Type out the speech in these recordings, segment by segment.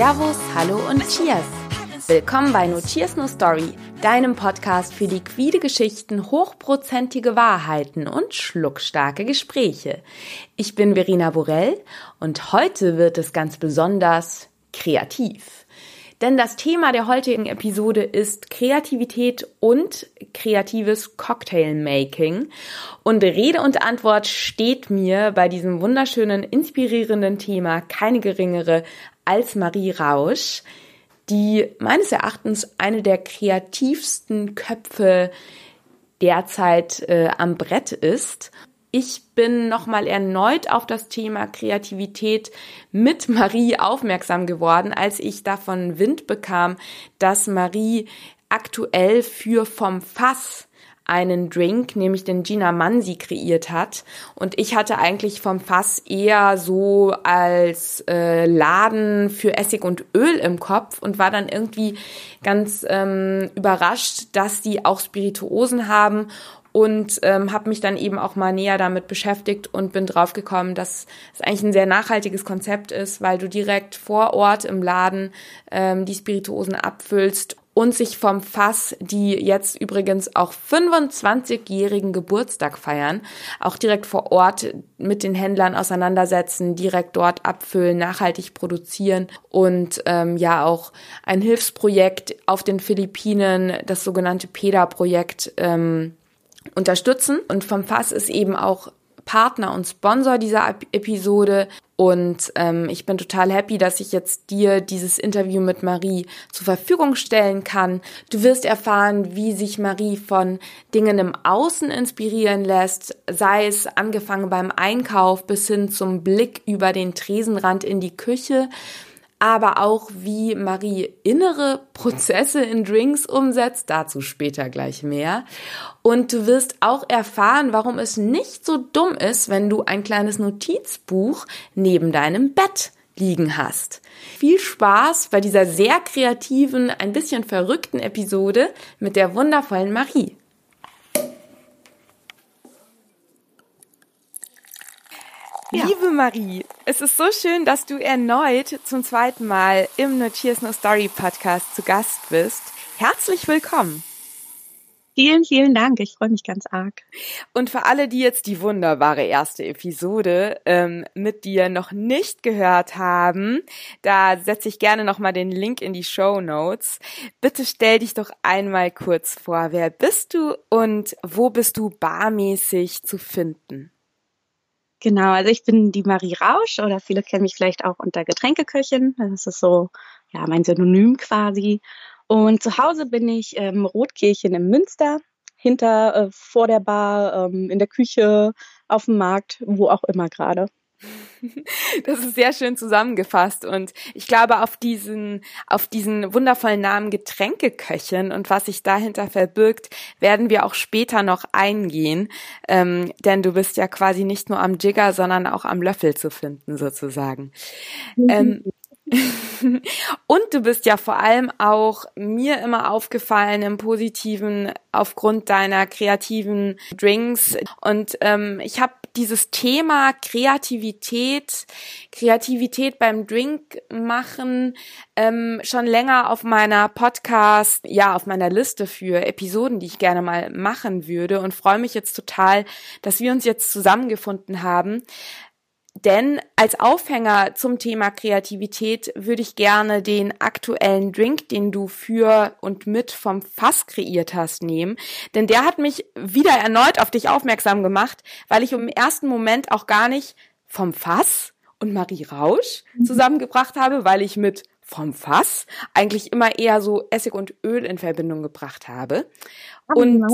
Servus, Hallo und Cheers! Willkommen bei No Cheers No Story, deinem Podcast für liquide Geschichten, hochprozentige Wahrheiten und schluckstarke Gespräche. Ich bin Verena Borell und heute wird es ganz besonders kreativ. Denn das Thema der heutigen Episode ist Kreativität und kreatives Cocktailmaking. Und Rede und Antwort steht mir bei diesem wunderschönen, inspirierenden Thema keine geringere als Marie Rausch, die meines Erachtens eine der kreativsten Köpfe derzeit äh, am Brett ist. Ich bin nochmal erneut auf das Thema Kreativität mit Marie aufmerksam geworden, als ich davon Wind bekam, dass Marie aktuell für vom Fass einen Drink, nämlich den Gina Mansi kreiert hat. Und ich hatte eigentlich vom Fass eher so als äh, Laden für Essig und Öl im Kopf und war dann irgendwie ganz ähm, überrascht, dass die auch Spirituosen haben und ähm, habe mich dann eben auch mal näher damit beschäftigt und bin draufgekommen, dass es eigentlich ein sehr nachhaltiges Konzept ist, weil du direkt vor Ort im Laden ähm, die Spirituosen abfüllst und sich vom Fass, die jetzt übrigens auch 25-jährigen Geburtstag feiern, auch direkt vor Ort mit den Händlern auseinandersetzen, direkt dort abfüllen, nachhaltig produzieren und ähm, ja auch ein Hilfsprojekt auf den Philippinen, das sogenannte PEDA-Projekt, ähm, unterstützen. Und vom Fass ist eben auch Partner und Sponsor dieser Episode. Und ähm, ich bin total happy, dass ich jetzt dir dieses Interview mit Marie zur Verfügung stellen kann. Du wirst erfahren, wie sich Marie von Dingen im Außen inspirieren lässt, sei es angefangen beim Einkauf bis hin zum Blick über den Tresenrand in die Küche aber auch wie Marie innere Prozesse in Drinks umsetzt, dazu später gleich mehr. Und du wirst auch erfahren, warum es nicht so dumm ist, wenn du ein kleines Notizbuch neben deinem Bett liegen hast. Viel Spaß bei dieser sehr kreativen, ein bisschen verrückten Episode mit der wundervollen Marie. Ja. Liebe Marie, es ist so schön, dass du erneut zum zweiten Mal im No Cheers No Story Podcast zu Gast bist. Herzlich willkommen. Vielen, vielen Dank. Ich freue mich ganz arg. Und für alle, die jetzt die wunderbare erste Episode ähm, mit dir noch nicht gehört haben, da setze ich gerne nochmal den Link in die Show Notes. Bitte stell dich doch einmal kurz vor. Wer bist du und wo bist du barmäßig zu finden? Genau, also ich bin die Marie Rausch oder viele kennen mich vielleicht auch unter Getränkeköchin. Das ist so, ja, mein Synonym quasi. Und zu Hause bin ich ähm, Rotkirchen im Münster, hinter, äh, vor der Bar, ähm, in der Küche, auf dem Markt, wo auch immer gerade. Das ist sehr schön zusammengefasst und ich glaube auf diesen auf diesen wundervollen Namen Getränkeköchin und was sich dahinter verbirgt, werden wir auch später noch eingehen, ähm, denn du bist ja quasi nicht nur am Jigger, sondern auch am Löffel zu finden sozusagen. Mhm. Ähm, und du bist ja vor allem auch mir immer aufgefallen im Positiven aufgrund deiner kreativen Drinks. Und ähm, ich habe dieses Thema Kreativität, Kreativität beim Drink machen ähm, schon länger auf meiner Podcast, ja, auf meiner Liste für Episoden, die ich gerne mal machen würde und freue mich jetzt total, dass wir uns jetzt zusammengefunden haben. Denn als Aufhänger zum Thema Kreativität würde ich gerne den aktuellen Drink, den du für und mit vom Fass kreiert hast, nehmen. Denn der hat mich wieder erneut auf dich aufmerksam gemacht, weil ich im ersten Moment auch gar nicht vom Fass und Marie Rausch mhm. zusammengebracht habe, weil ich mit vom Fass eigentlich immer eher so Essig und Öl in Verbindung gebracht habe. Und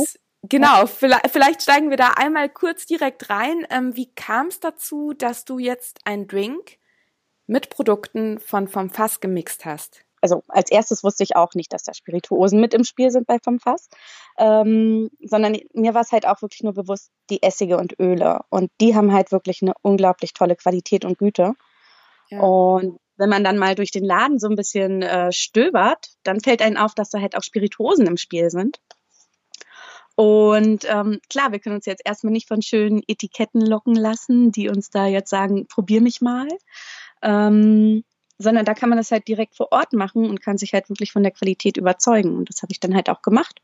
Genau, vielleicht, vielleicht steigen wir da einmal kurz direkt rein. Ähm, wie kam es dazu, dass du jetzt einen Drink mit Produkten von vom Fass gemixt hast? Also als erstes wusste ich auch nicht, dass da Spirituosen mit im Spiel sind bei vom Fass, ähm, sondern mir war es halt auch wirklich nur bewusst, die Essige und Öle. Und die haben halt wirklich eine unglaublich tolle Qualität und Güte. Ja. Und wenn man dann mal durch den Laden so ein bisschen äh, stöbert, dann fällt einem auf, dass da halt auch Spirituosen im Spiel sind. Und ähm, klar, wir können uns jetzt erstmal nicht von schönen Etiketten locken lassen, die uns da jetzt sagen, probier mich mal. Ähm, sondern da kann man das halt direkt vor Ort machen und kann sich halt wirklich von der Qualität überzeugen. Und das habe ich dann halt auch gemacht.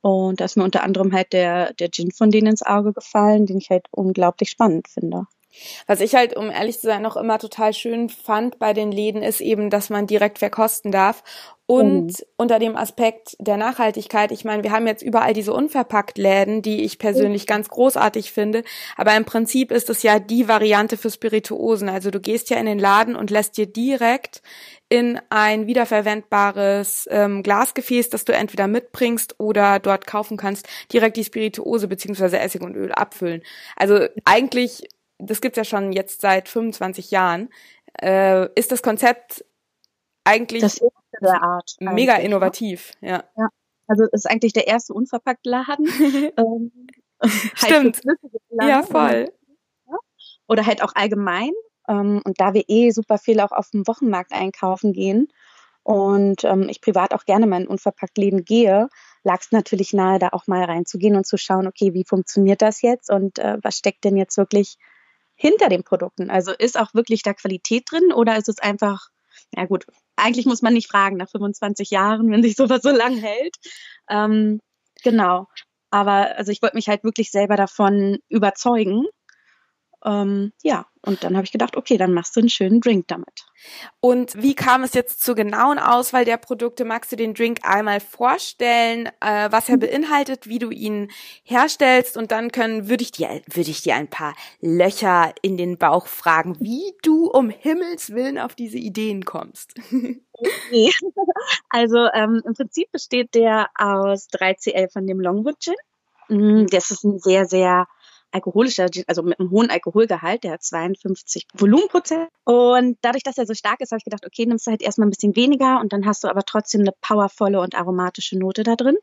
Und da ist mir unter anderem halt der, der Gin von denen ins Auge gefallen, den ich halt unglaublich spannend finde. Was ich halt, um ehrlich zu sein, noch immer total schön fand bei den Läden, ist eben, dass man direkt verkosten darf. Und mhm. unter dem Aspekt der Nachhaltigkeit, ich meine, wir haben jetzt überall diese unverpackt Läden, die ich persönlich ganz großartig finde. Aber im Prinzip ist es ja die Variante für Spirituosen. Also du gehst ja in den Laden und lässt dir direkt in ein wiederverwendbares ähm, Glasgefäß, das du entweder mitbringst oder dort kaufen kannst, direkt die Spirituose beziehungsweise Essig und Öl abfüllen. Also eigentlich das gibt's ja schon jetzt seit 25 Jahren, äh, ist das Konzept eigentlich das der Art mega ne? innovativ. Ja. ja. Also es ist eigentlich der erste unverpackte Laden. ähm, Stimmt. Laden. Ja, voll. Oder halt auch allgemein. Ähm, und da wir eh super viel auch auf dem Wochenmarkt einkaufen gehen und ähm, ich privat auch gerne mal in unverpackt Läden gehe, lag es natürlich nahe, da auch mal reinzugehen und zu schauen, okay, wie funktioniert das jetzt und äh, was steckt denn jetzt wirklich hinter den Produkten? Also ist auch wirklich da Qualität drin oder ist es einfach, ja gut, eigentlich muss man nicht fragen nach 25 Jahren, wenn sich sowas so lang hält. Ähm, genau. Aber also ich wollte mich halt wirklich selber davon überzeugen ähm, ja, und dann habe ich gedacht, okay, dann machst du einen schönen Drink damit. Und wie kam es jetzt zur genauen Auswahl der Produkte? Magst du den Drink einmal vorstellen, äh, was er mhm. beinhaltet, wie du ihn herstellst? Und dann können, würde ich dir, würde ich dir ein paar Löcher in den Bauch fragen, wie du um Himmels Willen auf diese Ideen kommst. Okay. Also ähm, im Prinzip besteht der aus 3CL von dem Longwood Gin. Mm, das ist ein sehr, sehr alkoholischer, also mit einem hohen Alkoholgehalt, der hat 52 Volumenprozent. Und dadurch, dass er so stark ist, habe ich gedacht, okay, nimmst du halt erstmal ein bisschen weniger und dann hast du aber trotzdem eine powervolle und aromatische Note da drin.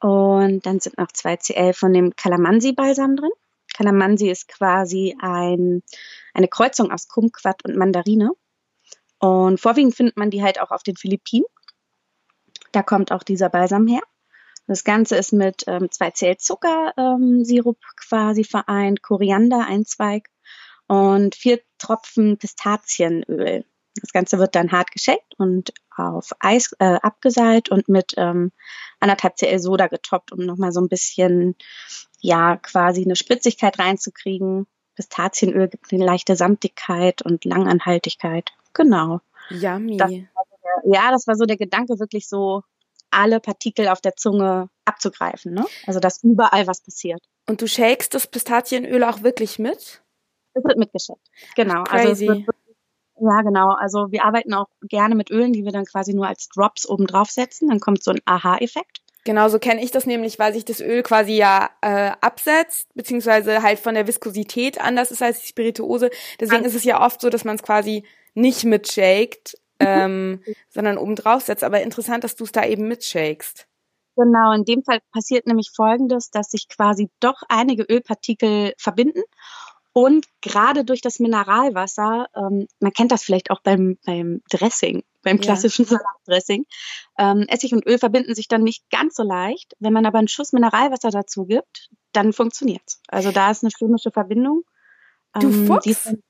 Und dann sind noch zwei CL von dem Calamansi-Balsam drin. Calamansi ist quasi ein, eine Kreuzung aus Kumquat und Mandarine. Und vorwiegend findet man die halt auch auf den Philippinen. Da kommt auch dieser Balsam her. Das Ganze ist mit ähm, zwei Zell Zuckersirup ähm, quasi vereint, Koriander, ein Zweig und vier Tropfen Pistazienöl. Das Ganze wird dann hart geschält und auf Eis äh, abgeseilt und mit ähm, anderthalb Cl Soda getoppt, um nochmal so ein bisschen, ja, quasi eine Spritzigkeit reinzukriegen. Pistazienöl gibt eine leichte Samtigkeit und Langanhaltigkeit. Genau. Yummy. Das der, ja, das war so der Gedanke, wirklich so alle Partikel auf der Zunge abzugreifen. Ne? Also dass überall was passiert. Und du shakest das Pistazienöl auch wirklich mit? Es wird mitgeschickt. Genau. Also Crazy. Also ja, genau. Also wir arbeiten auch gerne mit Ölen, die wir dann quasi nur als Drops oben drauf setzen. Dann kommt so ein Aha-Effekt. Genau, so kenne ich das nämlich, weil sich das Öl quasi ja äh, absetzt, beziehungsweise halt von der Viskosität anders ist als die Spirituose. Deswegen ist es ja oft so, dass man es quasi nicht mitshakt, ähm, sondern oben drauf setzt. Aber interessant, dass du es da eben mitshakest. Genau, in dem Fall passiert nämlich Folgendes, dass sich quasi doch einige Ölpartikel verbinden und gerade durch das Mineralwasser, ähm, man kennt das vielleicht auch beim, beim Dressing, beim klassischen ja. Salatdressing, ähm, Essig und Öl verbinden sich dann nicht ganz so leicht. Wenn man aber einen Schuss Mineralwasser dazu gibt, dann funktioniert's. Also da ist eine chemische Verbindung. Du ähm, Fuchs? Dann,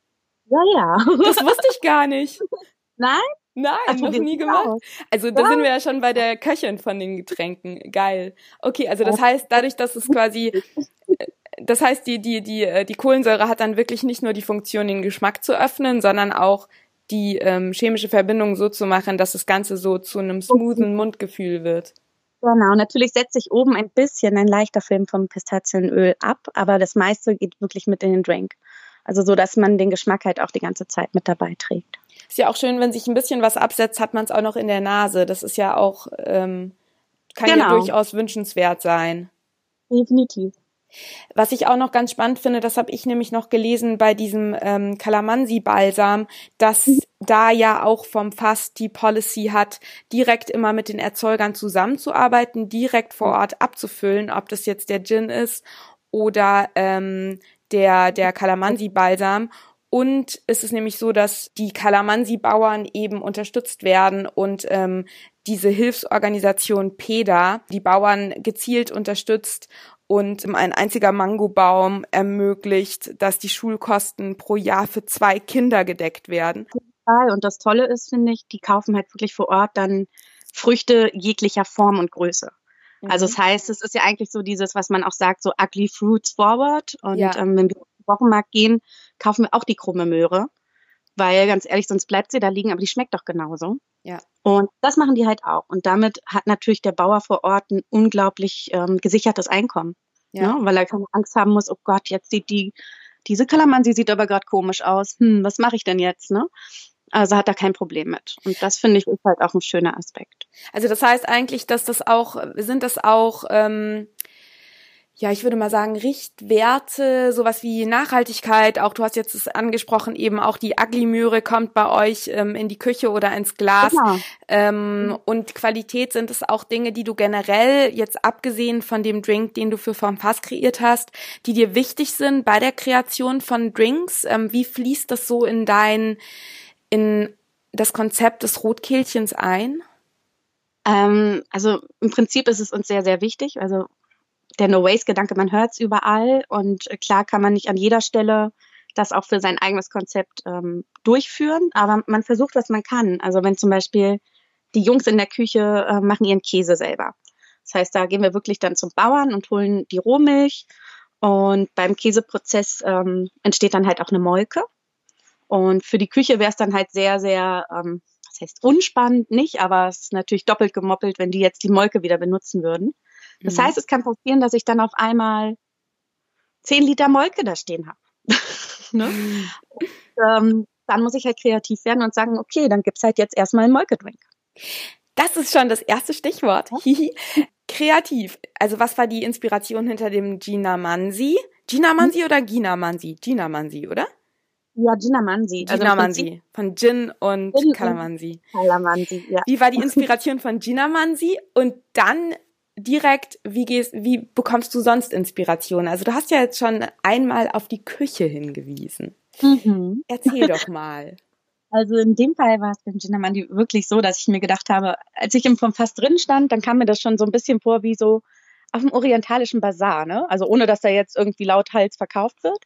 ja, ja. Das wusste ich gar nicht. Nein? Nein, Ach, noch nie gemacht. Also da ja. sind wir ja schon bei der Köchin von den Getränken. Geil. Okay, also das heißt, dadurch, dass es quasi, äh, das heißt, die, die, die, äh, die Kohlensäure hat dann wirklich nicht nur die Funktion, den Geschmack zu öffnen, sondern auch die ähm, chemische Verbindung so zu machen, dass das Ganze so zu einem smoothen Mundgefühl wird. Genau, natürlich setzt sich oben ein bisschen ein leichter Film vom Pistazienöl ab, aber das meiste geht wirklich mit in den Drink. Also so, dass man den Geschmack halt auch die ganze Zeit mit dabei trägt. Ist ja auch schön, wenn sich ein bisschen was absetzt, hat man es auch noch in der Nase. Das ist ja auch, ähm, kann genau. ja durchaus wünschenswert sein. Definitiv. Was ich auch noch ganz spannend finde, das habe ich nämlich noch gelesen bei diesem ähm, Calamansi-Balsam, dass mhm. da ja auch vom Fass die Policy hat, direkt immer mit den Erzeugern zusammenzuarbeiten, direkt vor Ort abzufüllen, ob das jetzt der Gin ist oder ähm, der, der Calamansi-Balsam. Und es ist nämlich so, dass die Kalamansi-Bauern eben unterstützt werden und ähm, diese Hilfsorganisation PEDA die Bauern gezielt unterstützt und ein einziger Mangobaum ermöglicht, dass die Schulkosten pro Jahr für zwei Kinder gedeckt werden. Und das Tolle ist, finde ich, die kaufen halt wirklich vor Ort dann Früchte jeglicher Form und Größe. Mhm. Also das heißt, es ist ja eigentlich so dieses, was man auch sagt, so ugly fruits forward. Und ja. ähm, wenn wir Wochenmarkt gehen, kaufen wir auch die krumme Möhre. Weil ganz ehrlich, sonst bleibt sie da liegen, aber die schmeckt doch genauso. Ja. Und das machen die halt auch. Und damit hat natürlich der Bauer vor Ort ein unglaublich ähm, gesichertes Einkommen. Ja. Ne? Weil er keine Angst haben muss, oh Gott, jetzt sieht die, diese Kalamansi sieht aber gerade komisch aus. Hm, was mache ich denn jetzt? Ne? Also hat er kein Problem mit. Und das finde ich ist halt auch ein schöner Aspekt. Also das heißt eigentlich, dass das auch, sind das auch, ähm, ja, ich würde mal sagen, Richtwerte, sowas wie Nachhaltigkeit, auch du hast jetzt es angesprochen, eben auch die Ugly-Möhre kommt bei euch ähm, in die Küche oder ins Glas. Genau. Ähm, und Qualität sind es auch Dinge, die du generell, jetzt abgesehen von dem Drink, den du für Vom Fass kreiert hast, die dir wichtig sind bei der Kreation von Drinks. Ähm, wie fließt das so in dein in das Konzept des Rotkehlchens ein? Ähm, also im Prinzip ist es uns sehr, sehr wichtig. Also der No-Waste-Gedanke, man hört es überall und klar kann man nicht an jeder Stelle das auch für sein eigenes Konzept ähm, durchführen, aber man versucht, was man kann. Also wenn zum Beispiel die Jungs in der Küche äh, machen ihren Käse selber. Das heißt, da gehen wir wirklich dann zum Bauern und holen die Rohmilch und beim Käseprozess ähm, entsteht dann halt auch eine Molke. Und für die Küche wäre es dann halt sehr, sehr, ähm, das heißt unspannend nicht, aber es ist natürlich doppelt gemoppelt, wenn die jetzt die Molke wieder benutzen würden. Das mhm. heißt, es kann passieren, dass ich dann auf einmal zehn Liter Molke da stehen habe. ne? Mhm. ähm, dann muss ich halt kreativ werden und sagen, okay, dann gibt's halt jetzt erstmal einen Molkedrink. Das ist schon das erste Stichwort. Kreativ. Also was war die Inspiration hinter dem Gina Mansi? Gina Mansi oder Gina Mansi? Gina Mansi, oder? Ja, Gina Mansi. Also Gina also Mansi. Von Gin und Gin Calamansi. Calamansi, ja. Wie war die Inspiration von Gina Mansi? Und dann direkt, wie gehst, wie bekommst du sonst Inspiration? Also du hast ja jetzt schon einmal auf die Küche hingewiesen. Mhm. Erzähl doch mal. Also in dem Fall war es beim Mansi wirklich so, dass ich mir gedacht habe, als ich im Fass drin stand, dann kam mir das schon so ein bisschen vor wie so, auf dem orientalischen Bazar, ne? Also ohne, dass da jetzt irgendwie lauthals verkauft wird,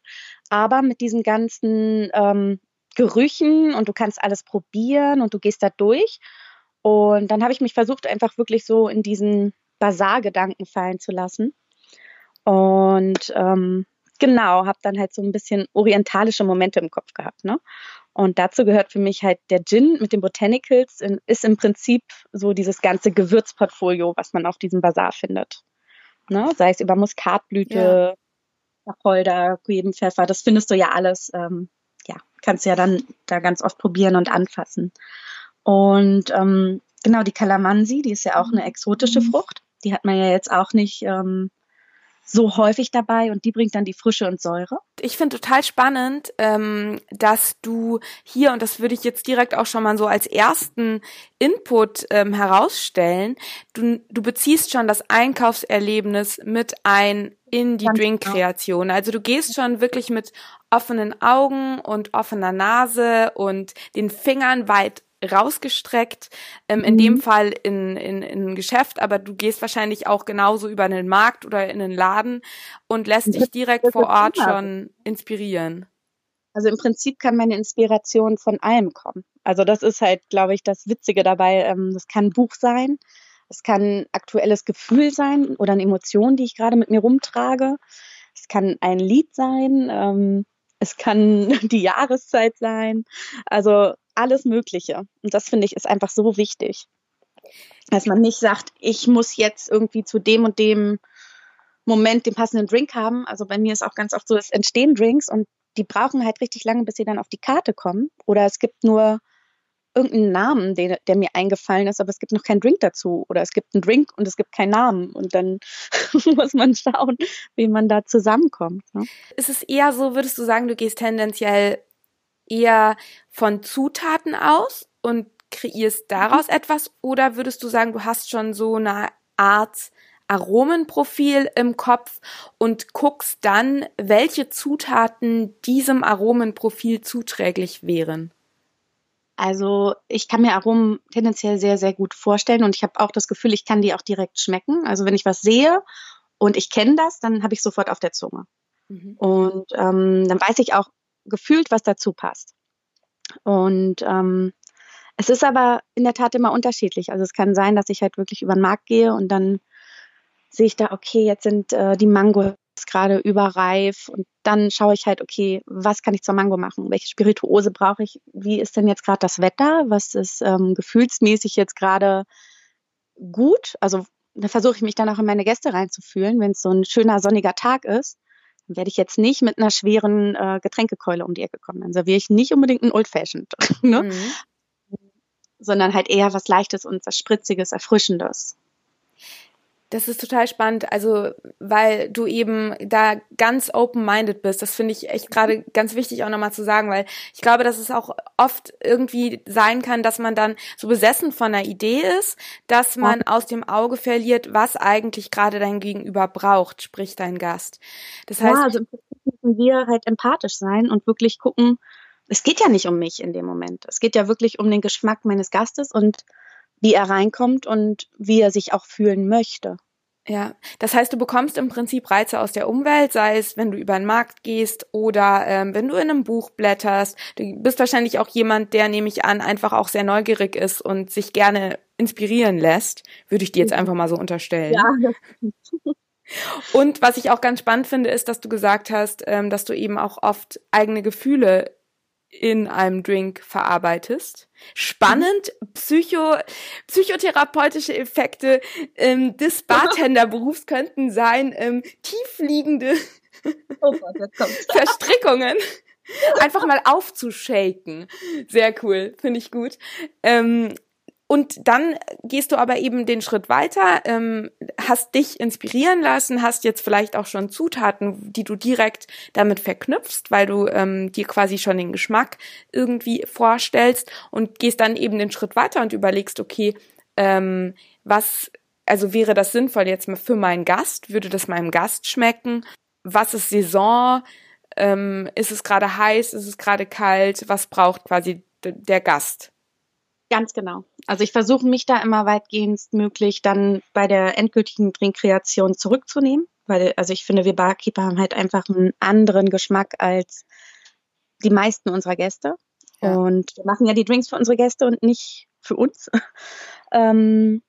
aber mit diesen ganzen ähm, Gerüchen und du kannst alles probieren und du gehst da durch. Und dann habe ich mich versucht, einfach wirklich so in diesen Bazar-Gedanken fallen zu lassen. Und ähm, genau, habe dann halt so ein bisschen orientalische Momente im Kopf gehabt. Ne? Und dazu gehört für mich halt der Gin mit den Botanicals, in, ist im Prinzip so dieses ganze Gewürzportfolio, was man auf diesem Bazar findet ne? sei es über Muskatblüte, ja. Wacholder, Pfeffer, das findest du ja alles. Ähm, ja, kannst du ja dann da ganz oft probieren und anfassen. Und ähm, genau, die Kalamansi, die ist ja auch eine exotische mhm. Frucht. Die hat man ja jetzt auch nicht ähm, so häufig dabei und die bringt dann die Frische und Säure. Ich finde total spannend, ähm, dass du hier, und das würde ich jetzt direkt auch schon mal so als ersten Input ähm, herausstellen, du, du beziehst schon das Einkaufserlebnis mit ein in die. Drinkkreation. Also du gehst schon wirklich mit offenen Augen und offener Nase und den Fingern weit rausgestreckt, ähm, in mhm. dem Fall in, in, in ein Geschäft, aber du gehst wahrscheinlich auch genauso über einen Markt oder in einen Laden und lässt dich direkt vor Ort schon inspirieren. Also im Prinzip kann meine Inspiration von allem kommen. Also das ist halt, glaube ich, das Witzige dabei. Ähm, das kann ein Buch sein, es kann ein aktuelles Gefühl sein oder eine Emotion, die ich gerade mit mir rumtrage. Es kann ein Lied sein, ähm, es kann die Jahreszeit sein. Also alles Mögliche. Und das finde ich ist einfach so wichtig. Dass man nicht sagt, ich muss jetzt irgendwie zu dem und dem Moment den passenden Drink haben. Also bei mir ist auch ganz oft so, es entstehen Drinks und die brauchen halt richtig lange, bis sie dann auf die Karte kommen. Oder es gibt nur irgendeinen Namen, der, der mir eingefallen ist, aber es gibt noch keinen Drink dazu. Oder es gibt einen Drink und es gibt keinen Namen. Und dann muss man schauen, wie man da zusammenkommt. Ne? Ist es eher so, würdest du sagen, du gehst tendenziell eher von Zutaten aus und kreierst daraus mhm. etwas oder würdest du sagen, du hast schon so eine Art Aromenprofil im Kopf und guckst dann, welche Zutaten diesem Aromenprofil zuträglich wären? Also ich kann mir Aromen tendenziell sehr, sehr gut vorstellen und ich habe auch das Gefühl, ich kann die auch direkt schmecken. Also wenn ich was sehe und ich kenne das, dann habe ich sofort auf der Zunge. Mhm. Und ähm, dann weiß ich auch, gefühlt, was dazu passt. Und ähm, es ist aber in der Tat immer unterschiedlich. Also es kann sein, dass ich halt wirklich über den Markt gehe und dann sehe ich da, okay, jetzt sind äh, die Mangos gerade überreif und dann schaue ich halt, okay, was kann ich zur Mango machen? Welche Spirituose brauche ich? Wie ist denn jetzt gerade das Wetter? Was ist ähm, gefühlsmäßig jetzt gerade gut? Also da versuche ich mich dann auch in meine Gäste reinzufühlen, wenn es so ein schöner sonniger Tag ist dann werde ich jetzt nicht mit einer schweren äh, Getränkekeule um die Ecke kommen. Dann serviere ich nicht unbedingt ein Old Fashioned. ne? Mhm sondern halt eher was Leichtes und was Spritziges, Erfrischendes. Das ist total spannend, also weil du eben da ganz open-minded bist. Das finde ich echt gerade ganz wichtig auch nochmal zu sagen, weil ich glaube, dass es auch oft irgendwie sein kann, dass man dann so besessen von einer Idee ist, dass man ja. aus dem Auge verliert, was eigentlich gerade dein Gegenüber braucht, sprich dein Gast. Das heißt, ja, also im Prinzip müssen wir halt empathisch sein und wirklich gucken, es geht ja nicht um mich in dem Moment. Es geht ja wirklich um den Geschmack meines Gastes und wie er reinkommt und wie er sich auch fühlen möchte. Ja, das heißt, du bekommst im Prinzip Reize aus der Umwelt, sei es, wenn du über den Markt gehst oder ähm, wenn du in einem Buch blätterst. Du bist wahrscheinlich auch jemand, der, nehme ich an, einfach auch sehr neugierig ist und sich gerne inspirieren lässt, würde ich dir jetzt einfach mal so unterstellen. Ja. Und was ich auch ganz spannend finde, ist, dass du gesagt hast, ähm, dass du eben auch oft eigene Gefühle in einem Drink verarbeitest. Spannend, Psycho, psychotherapeutische Effekte ähm, des Bartenderberufs könnten sein, ähm, tiefliegende oh Verstrickungen. Einfach mal aufzushaken. Sehr cool, finde ich gut. Ähm, und dann gehst du aber eben den Schritt weiter, ähm, hast dich inspirieren lassen, hast jetzt vielleicht auch schon Zutaten, die du direkt damit verknüpfst, weil du ähm, dir quasi schon den Geschmack irgendwie vorstellst und gehst dann eben den Schritt weiter und überlegst, okay, ähm, was, also wäre das sinnvoll jetzt mal für meinen Gast? Würde das meinem Gast schmecken? Was ist Saison? Ähm, ist es gerade heiß? Ist es gerade kalt? Was braucht quasi der Gast? Ganz genau. Also ich versuche mich da immer weitgehend möglich dann bei der endgültigen Drinkkreation zurückzunehmen, weil also ich finde, wir Barkeeper haben halt einfach einen anderen Geschmack als die meisten unserer Gäste. Ja. Und wir machen ja die Drinks für unsere Gäste und nicht für uns. ähm,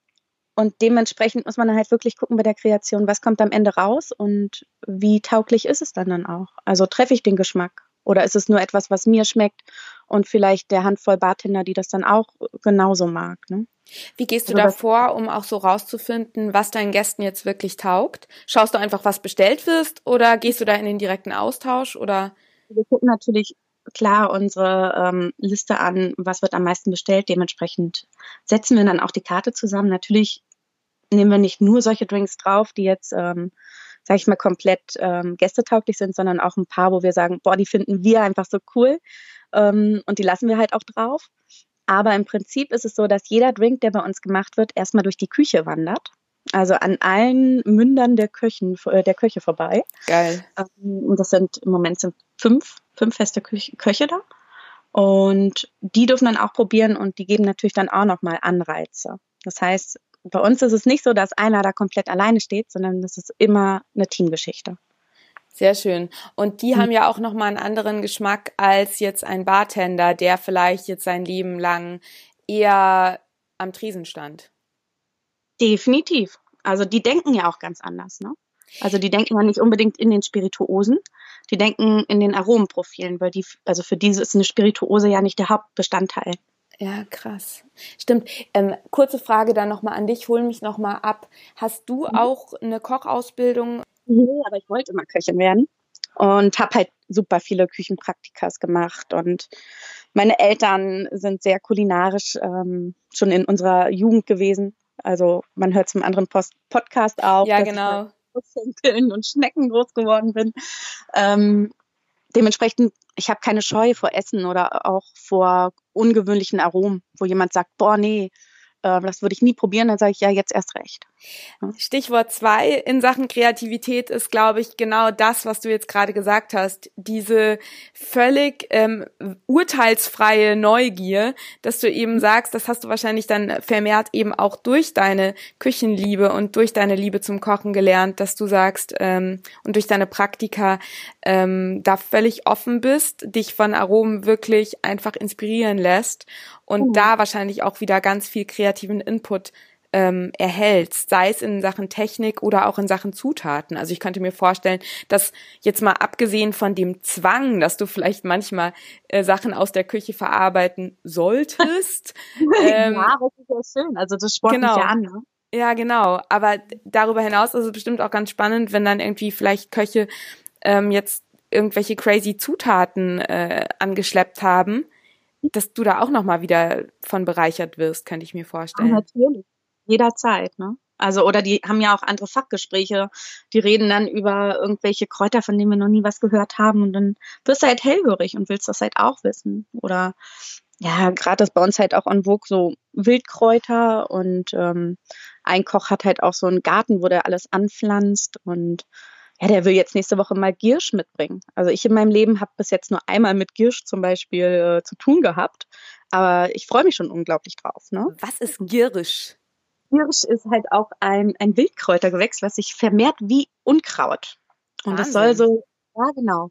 und dementsprechend muss man dann halt wirklich gucken bei der Kreation, was kommt am Ende raus und wie tauglich ist es dann dann auch. Also treffe ich den Geschmack oder ist es nur etwas, was mir schmeckt und vielleicht der Handvoll Bartender, die das dann auch genauso mag? Ne? Wie gehst du also da vor, um auch so rauszufinden, was deinen Gästen jetzt wirklich taugt? Schaust du einfach, was bestellt wirst oder gehst du da in den direkten Austausch oder? Wir gucken natürlich klar unsere ähm, Liste an, was wird am meisten bestellt. Dementsprechend setzen wir dann auch die Karte zusammen. Natürlich nehmen wir nicht nur solche Drinks drauf, die jetzt ähm, sage ich mal, komplett ähm, gästetauglich sind, sondern auch ein paar, wo wir sagen, boah, die finden wir einfach so cool ähm, und die lassen wir halt auch drauf. Aber im Prinzip ist es so, dass jeder Drink, der bei uns gemacht wird, erstmal durch die Küche wandert. Also an allen Mündern der, Köchen, äh, der Köche vorbei. Geil. Ähm, und das sind im Moment sind fünf, fünf feste Köche da. Und die dürfen dann auch probieren und die geben natürlich dann auch nochmal Anreize. Das heißt, bei uns ist es nicht so, dass einer da komplett alleine steht, sondern es ist immer eine Teamgeschichte. Sehr schön. Und die mhm. haben ja auch nochmal einen anderen Geschmack als jetzt ein Bartender, der vielleicht jetzt sein Leben lang eher am Tresen stand. Definitiv. Also die denken ja auch ganz anders, ne? Also die denken ja nicht unbedingt in den Spirituosen, die denken in den Aromenprofilen, weil die, also für diese ist eine Spirituose ja nicht der Hauptbestandteil. Ja, krass. Stimmt. Ähm, kurze Frage dann nochmal an dich, hol mich nochmal ab. Hast du mhm. auch eine Kochausbildung? Nee, aber ich wollte immer Köchin werden und habe halt super viele Küchenpraktikas gemacht und meine Eltern sind sehr kulinarisch ähm, schon in unserer Jugend gewesen. Also man hört zum anderen Post Podcast auch. Ja, genau. Ich und Schnecken groß geworden bin. Ähm, dementsprechend, ich habe keine Scheu vor Essen oder auch vor ungewöhnlichen Aromen, wo jemand sagt, boah, nee, äh, das würde ich nie probieren, dann sage ich ja jetzt erst recht. Stichwort zwei in Sachen Kreativität ist, glaube ich, genau das, was du jetzt gerade gesagt hast. Diese völlig ähm, urteilsfreie Neugier, dass du eben sagst, das hast du wahrscheinlich dann vermehrt eben auch durch deine Küchenliebe und durch deine Liebe zum Kochen gelernt, dass du sagst ähm, und durch deine Praktika ähm, da völlig offen bist, dich von Aromen wirklich einfach inspirieren lässt und mhm. da wahrscheinlich auch wieder ganz viel kreativen Input ähm, erhältst, sei es in Sachen Technik oder auch in Sachen Zutaten. Also ich könnte mir vorstellen, dass jetzt mal abgesehen von dem Zwang, dass du vielleicht manchmal äh, Sachen aus der Küche verarbeiten solltest. ähm, ja, das ist ja schön. Also das spornt genau. mich ja an. Ne? Ja, genau. Aber darüber hinaus ist es bestimmt auch ganz spannend, wenn dann irgendwie vielleicht Köche ähm, jetzt irgendwelche crazy Zutaten äh, angeschleppt haben, dass du da auch nochmal wieder von bereichert wirst, könnte ich mir vorstellen. Ja, natürlich jederzeit, ne? Also, oder die haben ja auch andere Fachgespräche, die reden dann über irgendwelche Kräuter, von denen wir noch nie was gehört haben und dann wirst du halt hellhörig und willst das halt auch wissen. Oder ja, gerade ist bei uns halt auch en vogue so Wildkräuter und ähm, ein Koch hat halt auch so einen Garten, wo der alles anpflanzt und ja, der will jetzt nächste Woche mal Giersch mitbringen. Also ich in meinem Leben habe bis jetzt nur einmal mit Giersch zum Beispiel äh, zu tun gehabt, aber ich freue mich schon unglaublich drauf. Ne? Was ist Giersch? Hirsch ist halt auch ein, ein Wildkräutergewächs, was sich vermehrt wie Unkraut. Und Wahnsinn. das soll so, ja genau.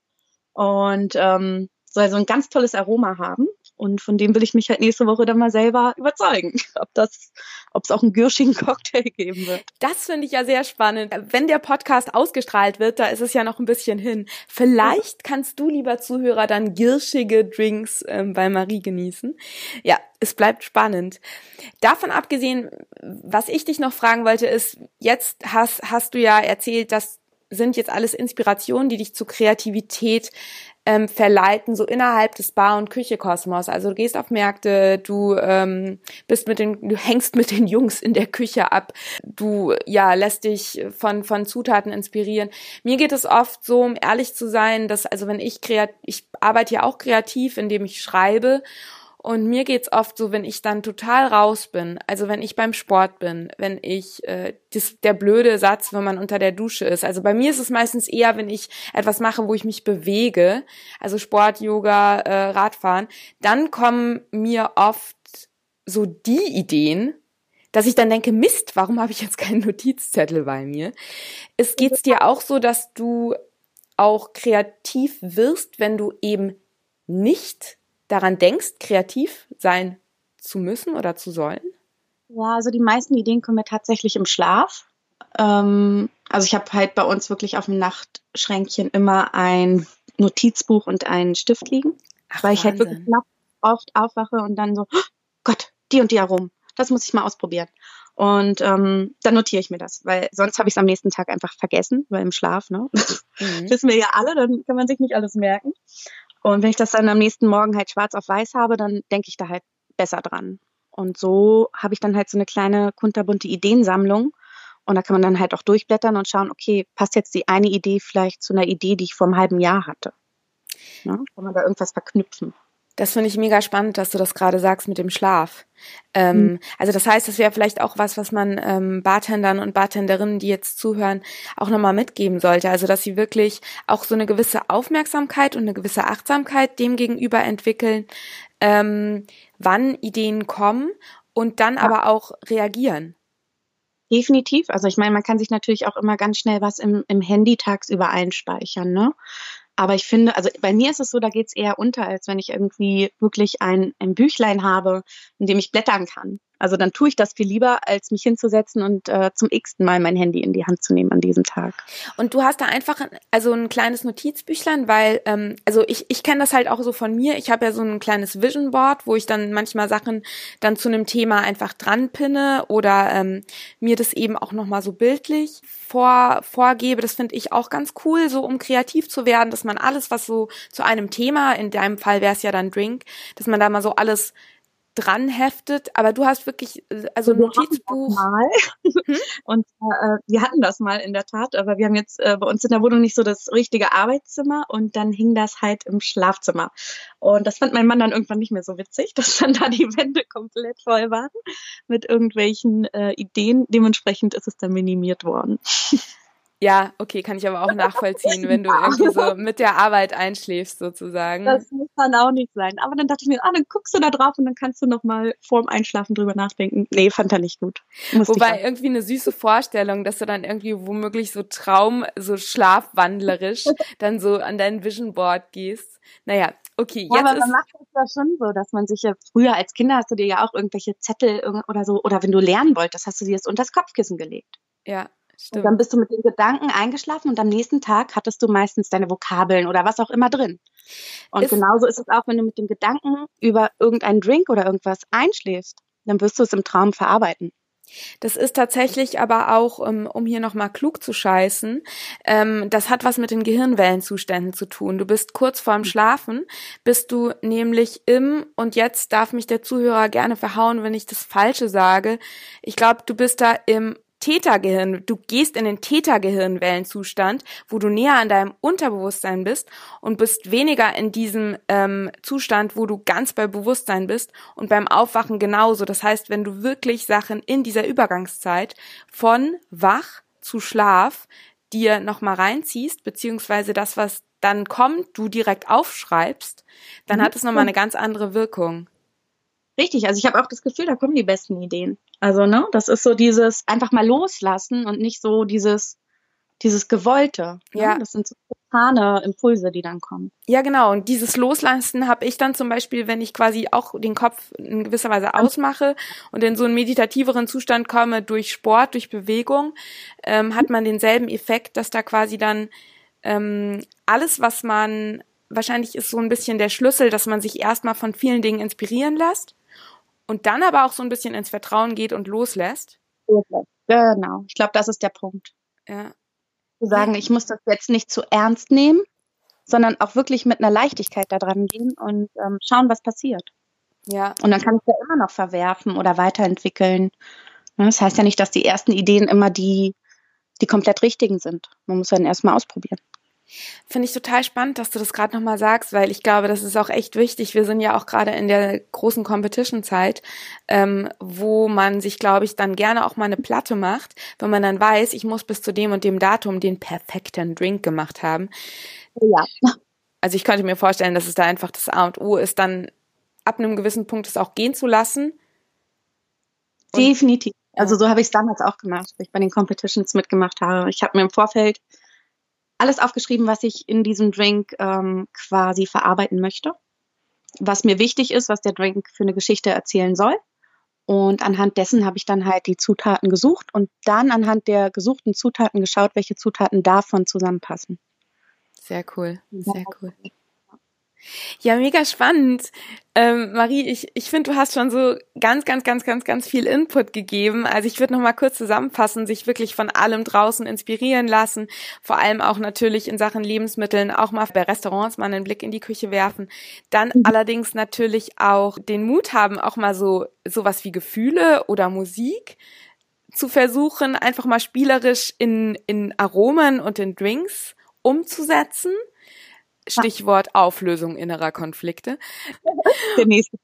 Und ähm, soll so ein ganz tolles Aroma haben. Und von dem will ich mich halt nächste Woche dann mal selber überzeugen, ob das, ob es auch einen gürschigen Cocktail geben wird. Das finde ich ja sehr spannend. Wenn der Podcast ausgestrahlt wird, da ist es ja noch ein bisschen hin. Vielleicht kannst du, lieber Zuhörer, dann girschige Drinks ähm, bei Marie genießen. Ja, es bleibt spannend. Davon abgesehen, was ich dich noch fragen wollte, ist, jetzt hast, hast du ja erzählt, dass sind jetzt alles Inspirationen, die dich zu Kreativität ähm, verleiten, so innerhalb des Bar- und Küche-Kosmos. Also du gehst auf Märkte, du ähm, bist mit den, du hängst mit den Jungs in der Küche ab, du ja lässt dich von von Zutaten inspirieren. Mir geht es oft so, um ehrlich zu sein, dass also wenn ich kreat, ich arbeite ja auch kreativ, indem ich schreibe und mir geht's oft so, wenn ich dann total raus bin, also wenn ich beim Sport bin, wenn ich äh, das, der blöde Satz, wenn man unter der Dusche ist. Also bei mir ist es meistens eher, wenn ich etwas mache, wo ich mich bewege, also Sport, Yoga, äh, Radfahren, dann kommen mir oft so die Ideen, dass ich dann denke, Mist, warum habe ich jetzt keinen Notizzettel bei mir? Es geht's dir auch so, dass du auch kreativ wirst, wenn du eben nicht daran denkst, kreativ sein zu müssen oder zu sollen? Ja, also die meisten Ideen kommen mir tatsächlich im Schlaf. Ähm, also ich habe halt bei uns wirklich auf dem Nachtschränkchen immer ein Notizbuch und einen Stift liegen, Ach, weil ich halt wirklich oft aufwache und dann so, oh Gott, die und die herum, das muss ich mal ausprobieren. Und ähm, dann notiere ich mir das, weil sonst habe ich es am nächsten Tag einfach vergessen, weil im Schlaf, ne? Mhm. Wissen wir ja alle, dann kann man sich nicht alles merken. Und wenn ich das dann am nächsten Morgen halt schwarz auf weiß habe, dann denke ich da halt besser dran. Und so habe ich dann halt so eine kleine kunterbunte Ideensammlung. Und da kann man dann halt auch durchblättern und schauen, okay, passt jetzt die eine Idee vielleicht zu einer Idee, die ich vor einem halben Jahr hatte? Ja, kann man da irgendwas verknüpfen? Das finde ich mega spannend, dass du das gerade sagst mit dem Schlaf. Ähm, mhm. Also das heißt, das wäre vielleicht auch was, was man ähm, Bartendern und Bartenderinnen, die jetzt zuhören, auch nochmal mitgeben sollte. Also dass sie wirklich auch so eine gewisse Aufmerksamkeit und eine gewisse Achtsamkeit dem gegenüber entwickeln, ähm, wann Ideen kommen und dann ja. aber auch reagieren. Definitiv. Also ich meine, man kann sich natürlich auch immer ganz schnell was im, im Handy tagsüber einspeichern. Ne? Aber ich finde, also bei mir ist es so, da geht es eher unter, als wenn ich irgendwie wirklich ein, ein Büchlein habe, in dem ich blättern kann. Also dann tue ich das viel lieber, als mich hinzusetzen und äh, zum x-ten Mal mein Handy in die Hand zu nehmen an diesem Tag. Und du hast da einfach also ein kleines Notizbüchlein, weil ähm, also ich, ich kenne das halt auch so von mir. Ich habe ja so ein kleines Vision Board, wo ich dann manchmal Sachen dann zu einem Thema einfach dran pinne oder ähm, mir das eben auch nochmal so bildlich vor, vorgebe. Das finde ich auch ganz cool, so um kreativ zu werden, dass man alles, was so zu einem Thema, in deinem Fall wäre es ja dann Drink, dass man da mal so alles dran heftet, aber du hast wirklich äh, also ein Notizbuch. Mal. Hm? Und äh, wir hatten das mal in der Tat, aber wir haben jetzt äh, bei uns in der Wohnung nicht so das richtige Arbeitszimmer und dann hing das halt im Schlafzimmer. Und das fand mein Mann dann irgendwann nicht mehr so witzig, dass dann da die Wände komplett voll waren mit irgendwelchen äh, Ideen. Dementsprechend ist es dann minimiert worden. Ja, okay, kann ich aber auch nachvollziehen, wenn du irgendwie so mit der Arbeit einschläfst sozusagen. Das muss dann auch nicht sein. Aber dann dachte ich mir, ah, dann guckst du da drauf und dann kannst du noch mal vorm Einschlafen drüber nachdenken. Nee, fand er nicht gut. Musste Wobei irgendwie eine süße Vorstellung, dass du dann irgendwie womöglich so Traum, so schlafwandlerisch dann so an dein Vision Board gehst. Naja, okay, jetzt ja, aber man macht das ja schon so, dass man sich ja früher als Kinder hast du dir ja auch irgendwelche Zettel oder so oder wenn du lernen wolltest, hast du dir das unter das Kopfkissen gelegt. Ja. Stimmt. Und dann bist du mit den Gedanken eingeschlafen und am nächsten Tag hattest du meistens deine Vokabeln oder was auch immer drin. Und ist genauso ist es auch, wenn du mit dem Gedanken über irgendeinen Drink oder irgendwas einschläfst, dann wirst du es im Traum verarbeiten. Das ist tatsächlich aber auch, um, um hier nochmal klug zu scheißen, ähm, das hat was mit den Gehirnwellenzuständen zu tun. Du bist kurz vorm hm. Schlafen, bist du nämlich im, und jetzt darf mich der Zuhörer gerne verhauen, wenn ich das Falsche sage, ich glaube, du bist da im Tätergehirn, du gehst in den Tätergehirnwellenzustand, wo du näher an deinem Unterbewusstsein bist und bist weniger in diesem ähm, Zustand, wo du ganz bei Bewusstsein bist und beim Aufwachen genauso. Das heißt, wenn du wirklich Sachen in dieser Übergangszeit von wach zu Schlaf dir nochmal reinziehst, beziehungsweise das, was dann kommt, du direkt aufschreibst, dann mhm. hat es nochmal eine ganz andere Wirkung. Richtig, also ich habe auch das Gefühl, da kommen die besten Ideen. Also, ne, das ist so dieses einfach mal loslassen und nicht so dieses, dieses Gewollte. Ne? Ja. Das sind so spontane Impulse, die dann kommen. Ja, genau. Und dieses Loslassen habe ich dann zum Beispiel, wenn ich quasi auch den Kopf in gewisser Weise ausmache und in so einen meditativeren Zustand komme durch Sport, durch Bewegung, ähm, hat man denselben Effekt, dass da quasi dann ähm, alles, was man wahrscheinlich ist so ein bisschen der Schlüssel, dass man sich erstmal von vielen Dingen inspirieren lässt und dann aber auch so ein bisschen ins Vertrauen geht und loslässt. Genau, ich glaube, das ist der Punkt. Ja. Zu sagen, ich muss das jetzt nicht zu ernst nehmen, sondern auch wirklich mit einer Leichtigkeit da dran gehen und ähm, schauen, was passiert. Ja. Und dann kann ich ja immer noch verwerfen oder weiterentwickeln. Ne, das heißt ja nicht, dass die ersten Ideen immer die, die komplett richtigen sind. Man muss dann erstmal ausprobieren. Finde ich total spannend, dass du das gerade nochmal sagst, weil ich glaube, das ist auch echt wichtig. Wir sind ja auch gerade in der großen Competition-Zeit, ähm, wo man sich, glaube ich, dann gerne auch mal eine Platte macht, wenn man dann weiß, ich muss bis zu dem und dem Datum den perfekten Drink gemacht haben. Ja. Also ich könnte mir vorstellen, dass es da einfach das A und O ist, dann ab einem gewissen Punkt es auch gehen zu lassen. Definitiv. Also so habe ich es damals auch gemacht, weil ich bei den Competitions mitgemacht habe. Ich habe mir im Vorfeld alles aufgeschrieben, was ich in diesem Drink ähm, quasi verarbeiten möchte, was mir wichtig ist, was der Drink für eine Geschichte erzählen soll. Und anhand dessen habe ich dann halt die Zutaten gesucht und dann anhand der gesuchten Zutaten geschaut, welche Zutaten davon zusammenpassen. Sehr cool, sehr cool. Ja, mega spannend. Ähm, Marie, ich, ich finde, du hast schon so ganz, ganz, ganz, ganz, ganz viel Input gegeben. Also ich würde noch mal kurz zusammenfassen, sich wirklich von allem draußen inspirieren lassen, vor allem auch natürlich in Sachen Lebensmitteln, auch mal bei Restaurants mal einen Blick in die Küche werfen. Dann mhm. allerdings natürlich auch den Mut haben, auch mal so sowas wie Gefühle oder Musik zu versuchen, einfach mal spielerisch in, in Aromen und in Drinks umzusetzen Stichwort Auflösung innerer Konflikte. Der nächste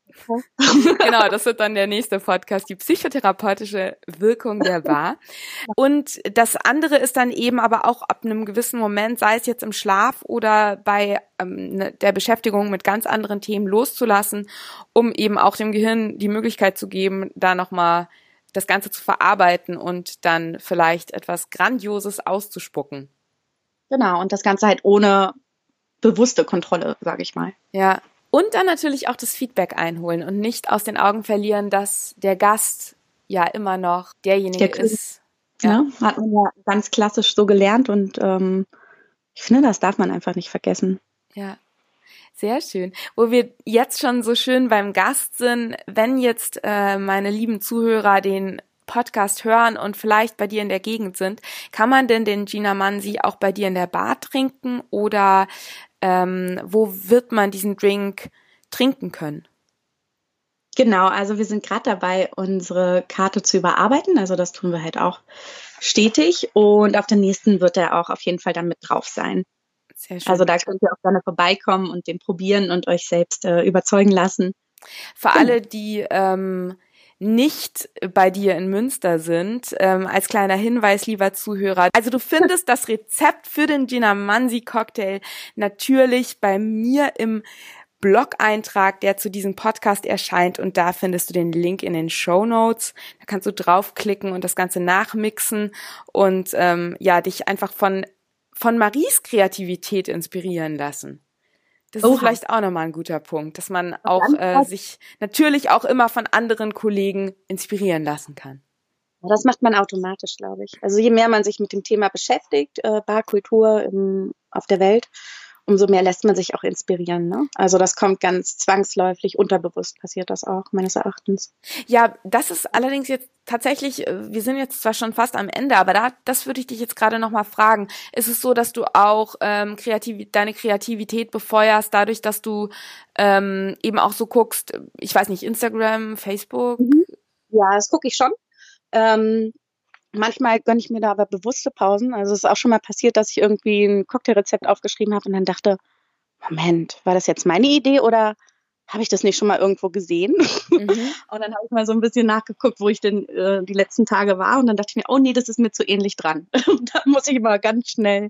genau, das wird dann der nächste Podcast, die psychotherapeutische Wirkung der Wahr. Und das andere ist dann eben aber auch ab einem gewissen Moment, sei es jetzt im Schlaf oder bei ähm, ne, der Beschäftigung mit ganz anderen Themen loszulassen, um eben auch dem Gehirn die Möglichkeit zu geben, da nochmal das Ganze zu verarbeiten und dann vielleicht etwas Grandioses auszuspucken. Genau, und das Ganze halt ohne bewusste Kontrolle, sage ich mal. Ja. Und dann natürlich auch das Feedback einholen und nicht aus den Augen verlieren, dass der Gast ja immer noch derjenige der ist. Ja. ja. hat man ja ganz klassisch so gelernt und ähm, ich finde, das darf man einfach nicht vergessen. Ja. Sehr schön. Wo wir jetzt schon so schön beim Gast sind, wenn jetzt äh, meine lieben Zuhörer den Podcast hören und vielleicht bei dir in der Gegend sind, kann man denn den Gina Mansi auch bei dir in der Bar trinken oder ähm, wo wird man diesen Drink trinken können? Genau, also wir sind gerade dabei, unsere Karte zu überarbeiten. Also das tun wir halt auch stetig. Und auf der nächsten wird er auch auf jeden Fall dann mit drauf sein. Sehr schön. Also da könnt ihr auch gerne vorbeikommen und den probieren und euch selbst äh, überzeugen lassen. Für genau. alle, die ähm, nicht bei dir in Münster sind, ähm, als kleiner Hinweis, lieber Zuhörer. Also du findest das Rezept für den Ginamansi Cocktail natürlich bei mir im Blog-Eintrag, der zu diesem Podcast erscheint und da findest du den Link in den Show Notes. Da kannst du draufklicken und das Ganze nachmixen und ähm, ja dich einfach von von Maries Kreativität inspirieren lassen. Das Oha. ist vielleicht auch nochmal ein guter Punkt, dass man auch äh, sich natürlich auch immer von anderen Kollegen inspirieren lassen kann. Das macht man automatisch, glaube ich. Also je mehr man sich mit dem Thema beschäftigt, äh, Barkultur im, auf der Welt, umso mehr lässt man sich auch inspirieren. Ne? Also das kommt ganz zwangsläufig, unterbewusst passiert das auch, meines Erachtens. Ja, das ist allerdings jetzt tatsächlich, äh, wir sind jetzt zwar schon fast am Ende, aber da, das würde ich dich jetzt gerade nochmal fragen. Ist es so, dass du auch ähm, kreativ, deine Kreativität befeuerst, dadurch, dass du ähm, eben auch so guckst, ich weiß nicht, Instagram, Facebook? Mhm. Ja, das gucke ich schon. Ähm, Manchmal gönne ich mir da aber bewusste Pausen. Also es ist auch schon mal passiert, dass ich irgendwie ein Cocktailrezept aufgeschrieben habe und dann dachte, Moment, war das jetzt meine Idee oder habe ich das nicht schon mal irgendwo gesehen? Mhm. und dann habe ich mal so ein bisschen nachgeguckt, wo ich denn äh, die letzten Tage war und dann dachte ich mir, oh nee, das ist mir zu ähnlich dran. da muss ich immer ganz schnell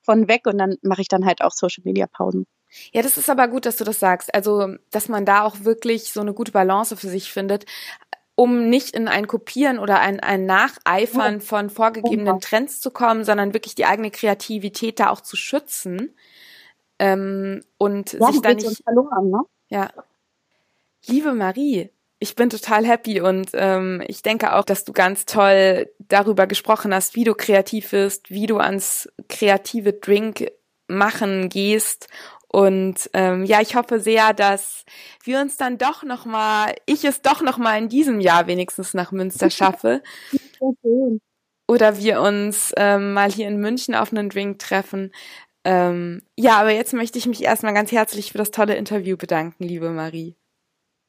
von weg und dann mache ich dann halt auch Social Media Pausen. Ja, das ist aber gut, dass du das sagst. Also, dass man da auch wirklich so eine gute Balance für sich findet um nicht in ein Kopieren oder ein, ein Nacheifern von vorgegebenen Trends zu kommen, sondern wirklich die eigene Kreativität da auch zu schützen ähm, und ja, sich da nicht verloren, ne? ja liebe Marie ich bin total happy und ähm, ich denke auch, dass du ganz toll darüber gesprochen hast, wie du kreativ bist, wie du ans kreative Drink machen gehst und ähm, ja, ich hoffe sehr, dass wir uns dann doch noch mal, ich es doch noch mal in diesem Jahr wenigstens nach Münster schaffe. Oder wir uns ähm, mal hier in München auf einen Drink treffen. Ähm, ja, aber jetzt möchte ich mich erstmal ganz herzlich für das tolle Interview bedanken, liebe Marie.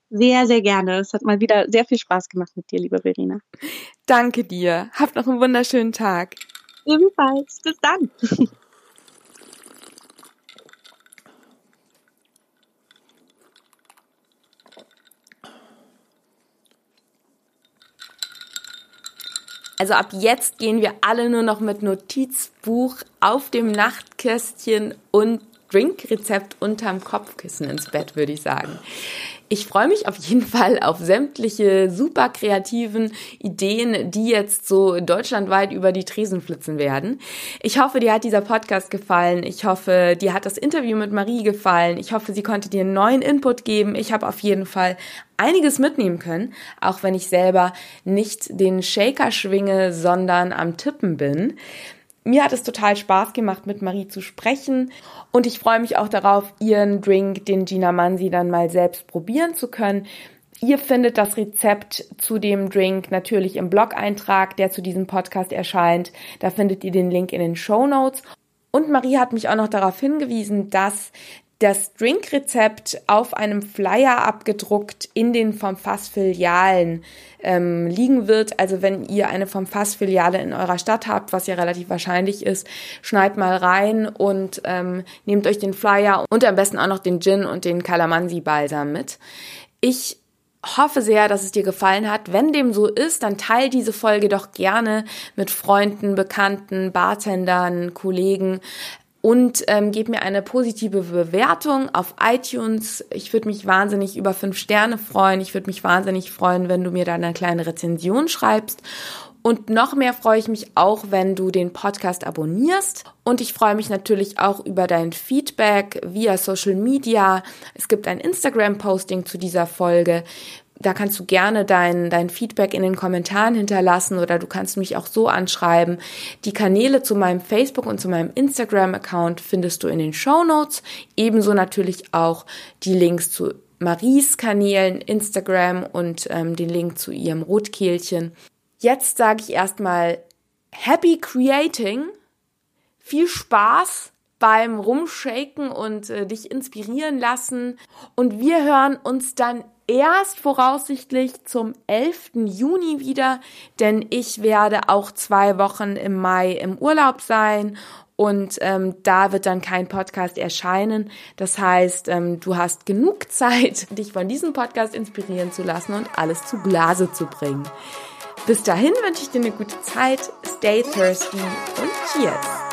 Sehr, sehr gerne. Es hat mal wieder sehr viel Spaß gemacht mit dir, liebe Verena. Danke dir. Habt noch einen wunderschönen Tag. Ebenfalls. Bis dann. Also ab jetzt gehen wir alle nur noch mit Notizbuch auf dem Nachtkästchen und Drinkrezept unterm Kopfkissen ins Bett, würde ich sagen. Ich freue mich auf jeden Fall auf sämtliche super kreativen Ideen, die jetzt so deutschlandweit über die Tresen flitzen werden. Ich hoffe, dir hat dieser Podcast gefallen. Ich hoffe, dir hat das Interview mit Marie gefallen. Ich hoffe, sie konnte dir einen neuen Input geben. Ich habe auf jeden Fall einiges mitnehmen können, auch wenn ich selber nicht den Shaker schwinge, sondern am Tippen bin. Mir hat es total Spaß gemacht, mit Marie zu sprechen und ich freue mich auch darauf, ihren Drink, den Gina Mansi, dann mal selbst probieren zu können. Ihr findet das Rezept zu dem Drink natürlich im Blog-Eintrag, der zu diesem Podcast erscheint. Da findet ihr den Link in den Show Notes. Und Marie hat mich auch noch darauf hingewiesen, dass das Drinkrezept auf einem Flyer abgedruckt in den vom Fass Filialen ähm, liegen wird. Also wenn ihr eine vom Fass Filiale in eurer Stadt habt, was ja relativ wahrscheinlich ist, schneid mal rein und ähm, nehmt euch den Flyer und am besten auch noch den Gin und den Calamansi Balsam mit. Ich hoffe sehr, dass es dir gefallen hat. Wenn dem so ist, dann teil diese Folge doch gerne mit Freunden, Bekannten, Bartendern, Kollegen und ähm, gebt mir eine positive Bewertung auf iTunes. Ich würde mich wahnsinnig über fünf Sterne freuen. Ich würde mich wahnsinnig freuen, wenn du mir da eine kleine Rezension schreibst. Und noch mehr freue ich mich auch, wenn du den Podcast abonnierst. Und ich freue mich natürlich auch über dein Feedback via Social Media. Es gibt ein Instagram-Posting zu dieser Folge da kannst du gerne dein, dein Feedback in den Kommentaren hinterlassen oder du kannst mich auch so anschreiben. Die Kanäle zu meinem Facebook und zu meinem Instagram-Account findest du in den Show Notes. Ebenso natürlich auch die Links zu Maries Kanälen, Instagram und ähm, den Link zu ihrem Rotkehlchen. Jetzt sage ich erstmal Happy Creating. Viel Spaß beim Rumshaken und äh, dich inspirieren lassen. Und wir hören uns dann erst voraussichtlich zum 11. Juni wieder, denn ich werde auch zwei Wochen im Mai im Urlaub sein und ähm, da wird dann kein Podcast erscheinen. Das heißt, ähm, du hast genug Zeit, dich von diesem Podcast inspirieren zu lassen und alles zu Blase zu bringen. Bis dahin wünsche ich dir eine gute Zeit, stay thirsty und cheers!